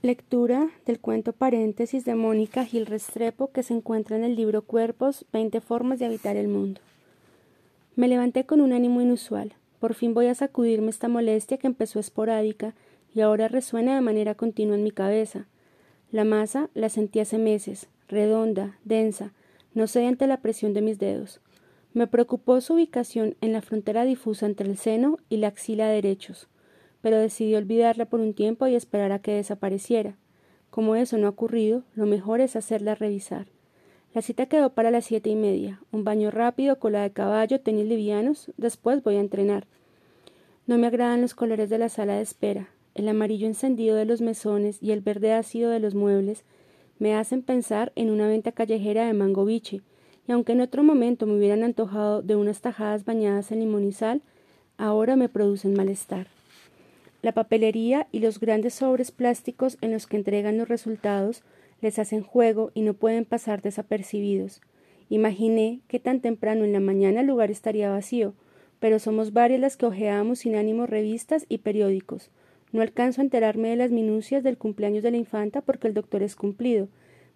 Lectura del cuento Paréntesis de Mónica Gil Restrepo que se encuentra en el libro Cuerpos, 20 formas de habitar el mundo. Me levanté con un ánimo inusual. Por fin voy a sacudirme esta molestia que empezó esporádica y ahora resuena de manera continua en mi cabeza. La masa la sentí hace meses, redonda, densa, no cede ante la presión de mis dedos. Me preocupó su ubicación en la frontera difusa entre el seno y la axila derechos pero decidí olvidarla por un tiempo y esperar a que desapareciera. Como eso no ha ocurrido, lo mejor es hacerla revisar. La cita quedó para las siete y media. Un baño rápido, cola de caballo, tenis livianos. Después voy a entrenar. No me agradan los colores de la sala de espera. El amarillo encendido de los mesones y el verde ácido de los muebles me hacen pensar en una venta callejera de mango biche, y aunque en otro momento me hubieran antojado de unas tajadas bañadas en sal, ahora me producen malestar. La papelería y los grandes sobres plásticos en los que entregan los resultados les hacen juego y no pueden pasar desapercibidos. Imaginé que tan temprano en la mañana el lugar estaría vacío, pero somos varias las que ojeamos sin ánimo revistas y periódicos. No alcanzo a enterarme de las minucias del cumpleaños de la infanta porque el doctor es cumplido.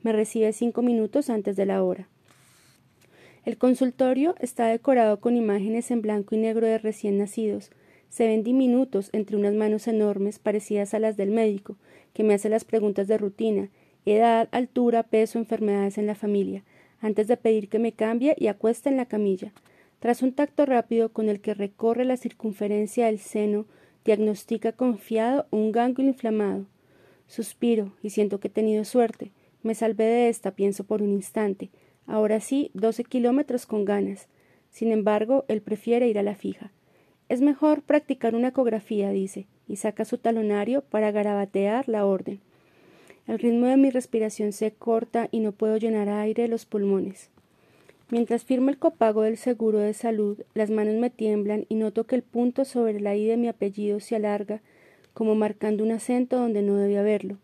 Me recibe cinco minutos antes de la hora. El consultorio está decorado con imágenes en blanco y negro de recién nacidos se ven diminutos entre unas manos enormes parecidas a las del médico, que me hace las preguntas de rutina edad, altura, peso, enfermedades en la familia, antes de pedir que me cambie y acueste en la camilla. Tras un tacto rápido con el que recorre la circunferencia del seno, diagnostica confiado un ganglio inflamado. Suspiro y siento que he tenido suerte. Me salvé de esta, pienso por un instante. Ahora sí, doce kilómetros con ganas. Sin embargo, él prefiere ir a la fija. Es mejor practicar una ecografía, dice, y saca su talonario para garabatear la orden. El ritmo de mi respiración se corta y no puedo llenar aire los pulmones. Mientras firmo el copago del seguro de salud, las manos me tiemblan y noto que el punto sobre la I de mi apellido se alarga, como marcando un acento donde no debía haberlo.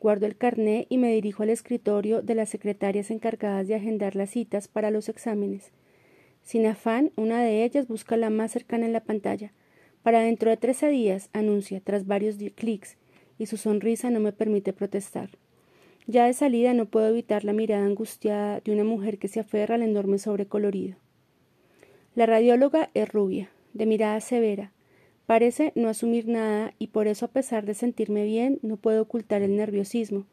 Guardo el carné y me dirijo al escritorio de las secretarias encargadas de agendar las citas para los exámenes. Sin afán, una de ellas busca la más cercana en la pantalla. Para dentro de trece días, anuncia, tras varios clics, y su sonrisa no me permite protestar. Ya de salida no puedo evitar la mirada angustiada de una mujer que se aferra al enorme sobrecolorido. La radióloga es rubia, de mirada severa. Parece no asumir nada y por eso, a pesar de sentirme bien, no puedo ocultar el nerviosismo.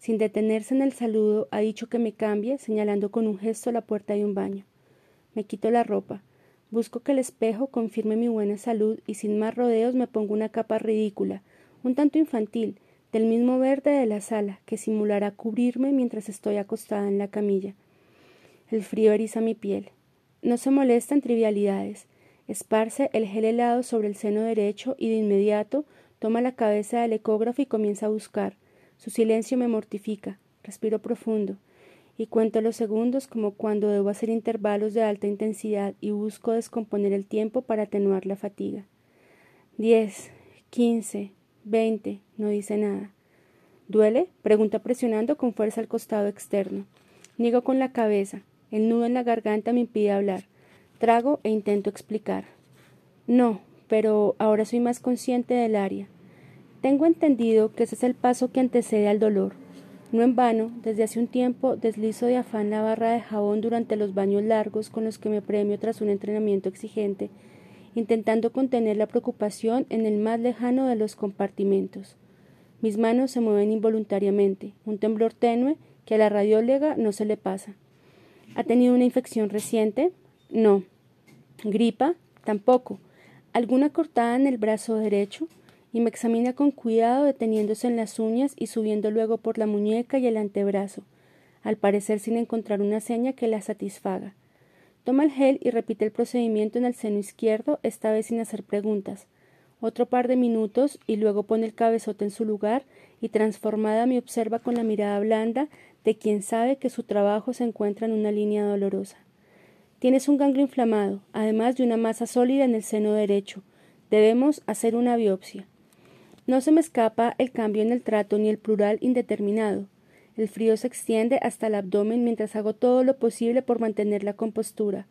Sin detenerse en el saludo, ha dicho que me cambie, señalando con un gesto la puerta de un baño. Me quito la ropa. Busco que el espejo confirme mi buena salud y sin más rodeos me pongo una capa ridícula, un tanto infantil, del mismo verde de la sala, que simulará cubrirme mientras estoy acostada en la camilla. El frío eriza mi piel. No se molesta en trivialidades. Esparce el gel helado sobre el seno derecho y de inmediato toma la cabeza del ecógrafo y comienza a buscar. Su silencio me mortifica. Respiro profundo y cuento los segundos como cuando debo hacer intervalos de alta intensidad y busco descomponer el tiempo para atenuar la fatiga. Diez, quince, veinte, no dice nada. ¿Duele? pregunta presionando con fuerza al costado externo. Niego con la cabeza. El nudo en la garganta me impide hablar. Trago e intento explicar. No, pero ahora soy más consciente del área. Tengo entendido que ese es el paso que antecede al dolor. No en vano, desde hace un tiempo deslizo de afán la barra de jabón durante los baños largos con los que me premio tras un entrenamiento exigente, intentando contener la preocupación en el más lejano de los compartimentos. Mis manos se mueven involuntariamente, un temblor tenue que a la radióloga no se le pasa. ¿Ha tenido una infección reciente? No. ¿Gripa? Tampoco. ¿Alguna cortada en el brazo derecho? Y me examina con cuidado deteniéndose en las uñas y subiendo luego por la muñeca y el antebrazo, al parecer sin encontrar una seña que la satisfaga. Toma el gel y repite el procedimiento en el seno izquierdo, esta vez sin hacer preguntas. Otro par de minutos y luego pone el cabezote en su lugar y transformada me observa con la mirada blanda de quien sabe que su trabajo se encuentra en una línea dolorosa. Tienes un ganglio inflamado, además de una masa sólida en el seno derecho. Debemos hacer una biopsia. No se me escapa el cambio en el trato ni el plural indeterminado. El frío se extiende hasta el abdomen mientras hago todo lo posible por mantener la compostura.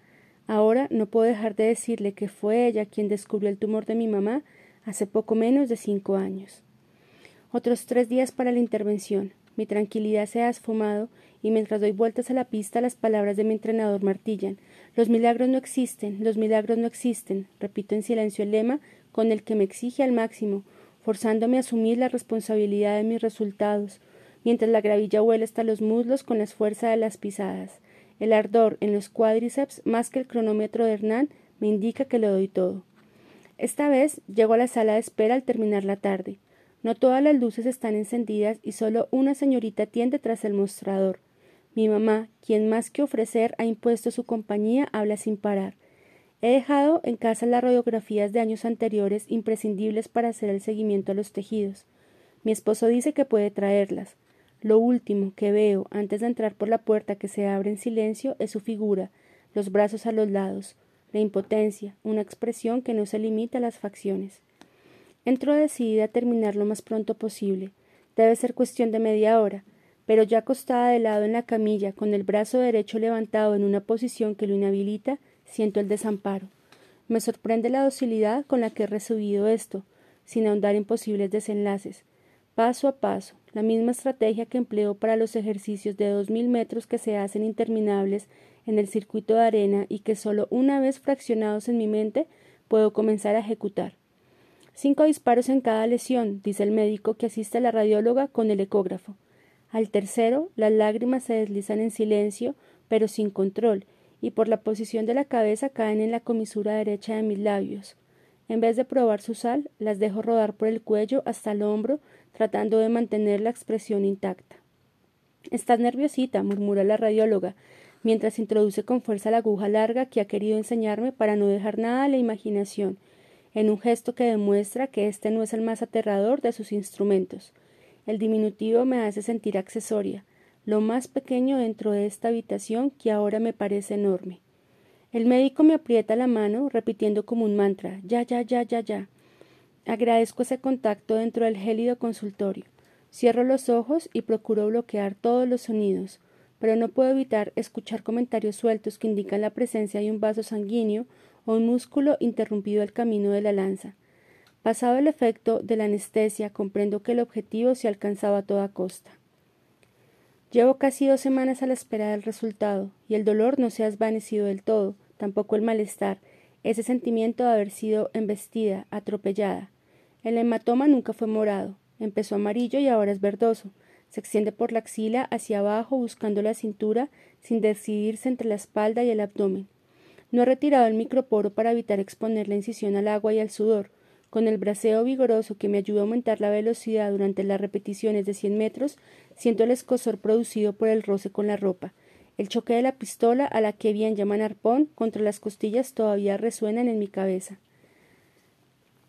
Ahora no puedo dejar de decirle que fue ella quien descubrió el tumor de mi mamá hace poco menos de cinco años. Otros tres días para la intervención. Mi tranquilidad se ha esfumado y mientras doy vueltas a la pista las palabras de mi entrenador martillan. Los milagros no existen, los milagros no existen. Repito en silencio el lema con el que me exige al máximo, forzándome a asumir la responsabilidad de mis resultados, mientras la gravilla huele hasta los muslos con la fuerza de las pisadas. El ardor en los cuádriceps, más que el cronómetro de Hernán, me indica que lo doy todo. Esta vez llego a la sala de espera al terminar la tarde. No todas las luces están encendidas y solo una señorita tiende tras el mostrador. Mi mamá, quien más que ofrecer ha impuesto su compañía, habla sin parar. He dejado en casa las radiografías de años anteriores imprescindibles para hacer el seguimiento a los tejidos. Mi esposo dice que puede traerlas. Lo último que veo antes de entrar por la puerta que se abre en silencio es su figura, los brazos a los lados, la impotencia, una expresión que no se limita a las facciones. Entro decidida a terminar lo más pronto posible. Debe ser cuestión de media hora, pero ya acostada de lado en la camilla, con el brazo derecho levantado en una posición que lo inhabilita, siento el desamparo. Me sorprende la docilidad con la que he recibido esto, sin ahondar en posibles desenlaces. Paso a paso, la misma estrategia que empleo para los ejercicios de dos mil metros que se hacen interminables en el circuito de arena y que solo una vez fraccionados en mi mente puedo comenzar a ejecutar. Cinco disparos en cada lesión, dice el médico que asiste a la radióloga con el ecógrafo. Al tercero, las lágrimas se deslizan en silencio, pero sin control, y por la posición de la cabeza caen en la comisura derecha de mis labios. En vez de probar su sal, las dejo rodar por el cuello hasta el hombro, tratando de mantener la expresión intacta. Estás nerviosita, murmura la radióloga, mientras introduce con fuerza la aguja larga que ha querido enseñarme para no dejar nada a la imaginación, en un gesto que demuestra que este no es el más aterrador de sus instrumentos. El diminutivo me hace sentir accesoria, lo más pequeño dentro de esta habitación que ahora me parece enorme. El médico me aprieta la mano, repitiendo como un mantra ya, ya, ya, ya, ya. Agradezco ese contacto dentro del gélido consultorio. Cierro los ojos y procuro bloquear todos los sonidos, pero no puedo evitar escuchar comentarios sueltos que indican la presencia de un vaso sanguíneo o un músculo interrumpido el camino de la lanza. Pasado el efecto de la anestesia, comprendo que el objetivo se alcanzaba a toda costa. Llevo casi dos semanas a la espera del resultado, y el dolor no se ha desvanecido del todo, tampoco el malestar, ese sentimiento de haber sido embestida, atropellada. El hematoma nunca fue morado, empezó amarillo y ahora es verdoso. Se extiende por la axila hacia abajo buscando la cintura sin decidirse entre la espalda y el abdomen. No he retirado el microporo para evitar exponer la incisión al agua y al sudor. Con el braceo vigoroso que me ayuda a aumentar la velocidad durante las repeticiones de cien metros, siento el escosor producido por el roce con la ropa. El choque de la pistola, a la que bien llaman arpón, contra las costillas todavía resuenan en mi cabeza.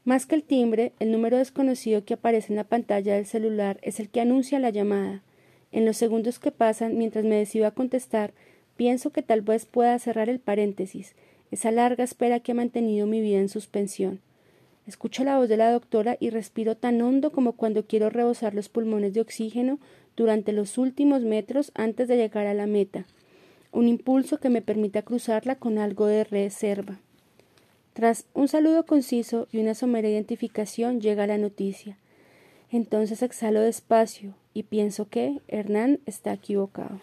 Más que el timbre, el número desconocido que aparece en la pantalla del celular es el que anuncia la llamada. En los segundos que pasan, mientras me decido a contestar, Pienso que tal vez pueda cerrar el paréntesis, esa larga espera que ha mantenido mi vida en suspensión. Escucho la voz de la doctora y respiro tan hondo como cuando quiero rebosar los pulmones de oxígeno durante los últimos metros antes de llegar a la meta, un impulso que me permita cruzarla con algo de reserva. Tras un saludo conciso y una somera identificación llega la noticia. Entonces exhalo despacio y pienso que Hernán está equivocado.